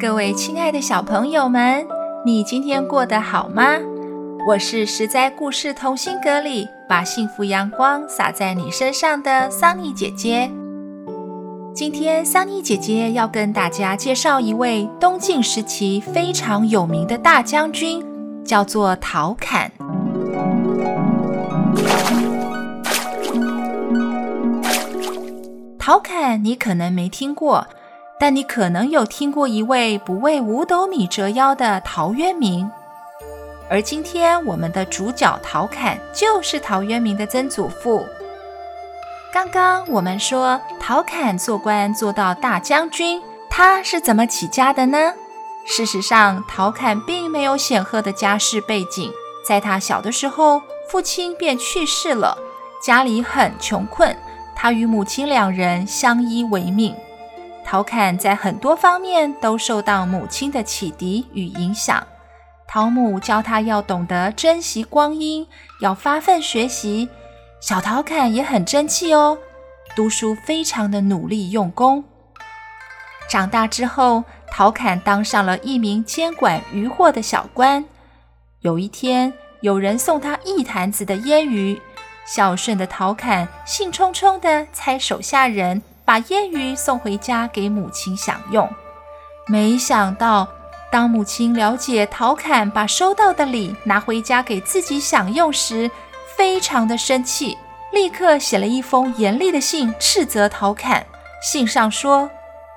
各位亲爱的小朋友们，你今天过得好吗？我是十灾故事同心阁里把幸福阳光洒在你身上的桑尼姐姐。今天桑尼姐姐要跟大家介绍一位东晋时期非常有名的大将军，叫做陶侃。陶侃，你可能没听过。但你可能有听过一位不为五斗米折腰的陶渊明，而今天我们的主角陶侃就是陶渊明的曾祖父。刚刚我们说陶侃做官做到大将军，他是怎么起家的呢？事实上，陶侃并没有显赫的家世背景，在他小的时候，父亲便去世了，家里很穷困，他与母亲两人相依为命。陶侃在很多方面都受到母亲的启迪与影响。陶母教他要懂得珍惜光阴，要发奋学习。小陶侃也很争气哦，读书非常的努力用功。长大之后，陶侃当上了一名监管渔获的小官。有一天，有人送他一坛子的腌鱼，孝顺的陶侃兴冲冲地猜手下人。把腌鱼送回家给母亲享用，没想到当母亲了解陶侃把收到的礼拿回家给自己享用时，非常的生气，立刻写了一封严厉的信斥责陶侃。信上说：“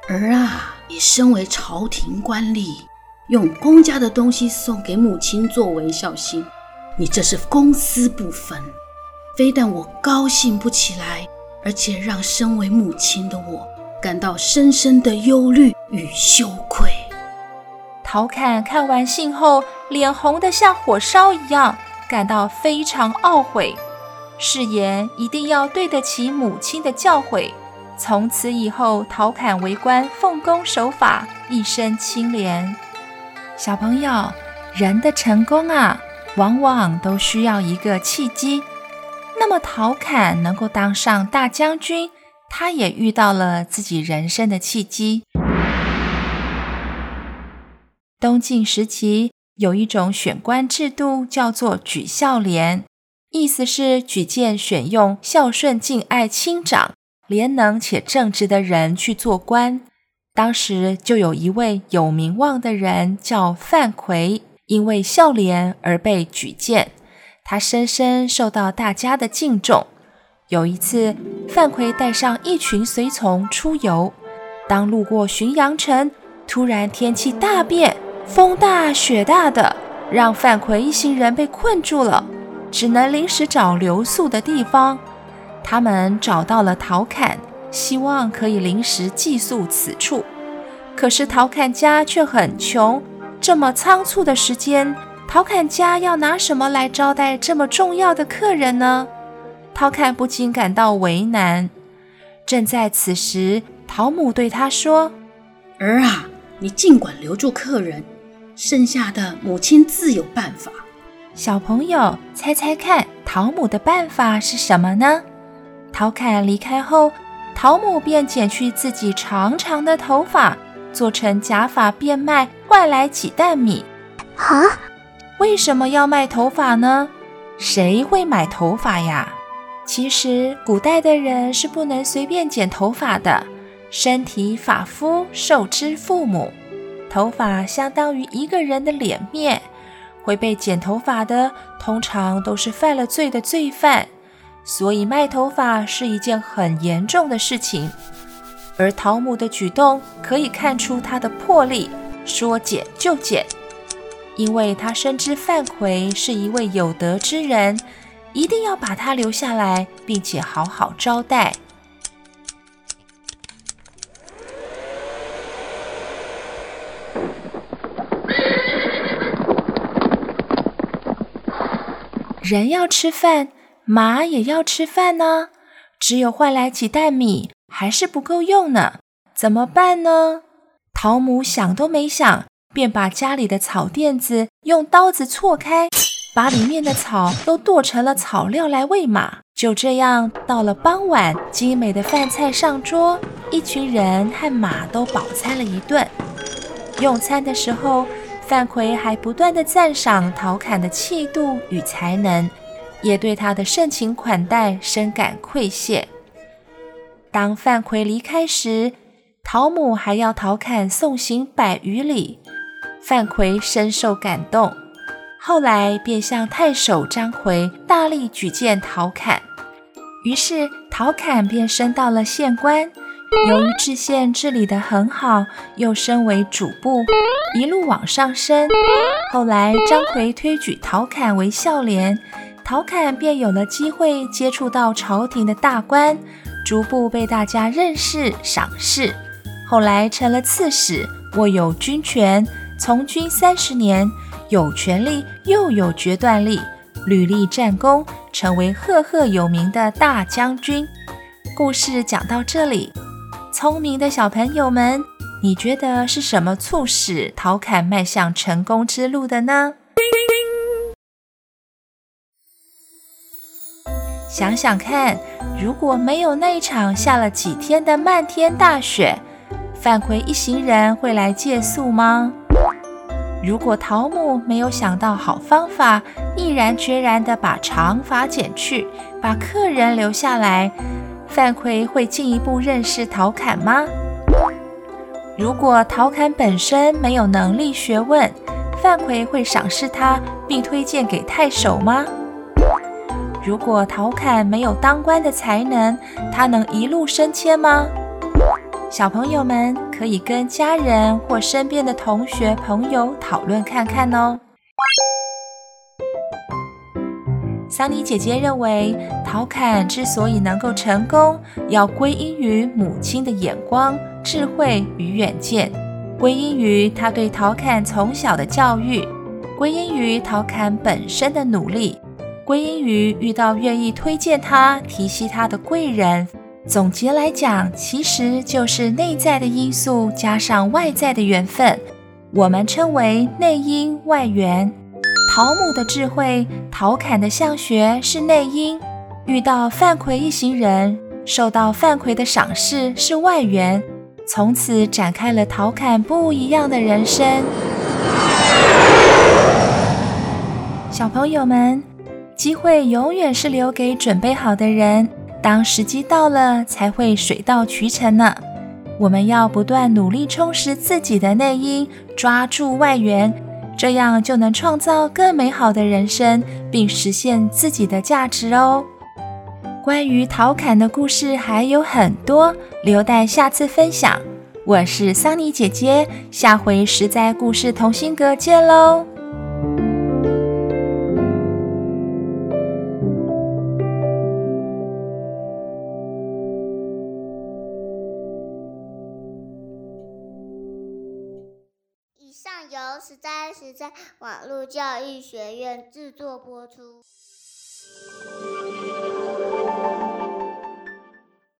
儿啊，你身为朝廷官吏，用公家的东西送给母亲作为孝心，你这是公私不分，非但我高兴不起来。”而且让身为母亲的我感到深深的忧虑与羞愧。陶侃看完信后，脸红得像火烧一样，感到非常懊悔，誓言一定要对得起母亲的教诲。从此以后，陶侃为官奉公守法，一生清廉。小朋友，人的成功啊，往往都需要一个契机。那么陶侃能够当上大将军，他也遇到了自己人生的契机。东晋时期有一种选官制度，叫做举孝廉，意思是举荐选用孝顺敬爱亲长、廉能且正直的人去做官。当时就有一位有名望的人叫范逵，因为孝廉而被举荐。他深深受到大家的敬重。有一次，范逵带上一群随从出游，当路过浔阳城，突然天气大变，风大雪大的，让范逵一行人被困住了，只能临时找留宿的地方。他们找到了陶侃，希望可以临时寄宿此处。可是陶侃家却很穷，这么仓促的时间。陶侃家要拿什么来招待这么重要的客人呢？陶侃不禁感到为难。正在此时，陶母对他说：“儿啊，你尽管留住客人，剩下的母亲自有办法。”小朋友，猜猜看，陶母的办法是什么呢？陶侃离开后，陶母便剪去自己长长的头发，做成假发变卖，换来几担米。啊？为什么要卖头发呢？谁会买头发呀？其实古代的人是不能随便剪头发的，身体发肤受之父母，头发相当于一个人的脸面，会被剪头发的通常都是犯了罪的罪犯，所以卖头发是一件很严重的事情。而桃母的举动可以看出他的魄力，说剪就剪，因为他深知范奎是一位有德之人，一定要把他留下来，并且好好招待。人要吃饭，马也要吃饭呢。只有换来几袋米，还是不够用呢。怎么办呢？陶母想都没想，便把家里的草垫子用刀子错开，把里面的草都剁成了草料来喂马。就这样，到了傍晚，精美的饭菜上桌，一群人和马都饱餐了一顿。用餐的时候，范奎还不断地赞赏陶侃的气度与才能，也对他的盛情款待深感愧谢。当范奎离开时，陶母还要陶侃送行百余里，范奎深受感动。后来便向太守张回大力举荐陶侃，于是陶侃便升到了县官。由于知县治理得很好，又升为主簿，一路往上升。后来张回推举陶侃为孝廉，陶侃便有了机会接触到朝廷的大官，逐步被大家认识赏识。后来成了刺史，握有军权，从军三十年，有权力又有决断力，屡立战功，成为赫赫有名的大将军。故事讲到这里。聪明的小朋友们，你觉得是什么促使陶侃迈向成功之路的呢？想想看，如果没有那一场下了几天的漫天大雪，范奎一行人会来借宿吗？如果陶母没有想到好方法，毅然决然地把长发剪去，把客人留下来。范奎会进一步认识陶侃吗？如果陶侃本身没有能力学问，范奎会赏识他并推荐给太守吗？如果陶侃没有当官的才能，他能一路升迁吗？小朋友们可以跟家人或身边的同学朋友讨论看看哦。桑尼姐姐认为，陶侃之所以能够成功，要归因于母亲的眼光、智慧与远见，归因于她对陶侃从小的教育，归因于陶侃本身的努力，归因于遇到愿意推荐他、提携他的贵人。总结来讲，其实就是内在的因素加上外在的缘分，我们称为内因外缘。陶母的智慧，陶侃的相学是内因；遇到范奎一行人，受到范奎的赏识是外缘。从此展开了陶侃不一样的人生。小朋友们，机会永远是留给准备好的人，当时机到了，才会水到渠成呢。我们要不断努力充实自己的内因，抓住外缘。这样就能创造更美好的人生，并实现自己的价值哦。关于陶侃的故事还有很多，留待下次分享。我是桑尼姐姐，下回实在故事同心阁见喽。实在实在网络教育学院制作播出。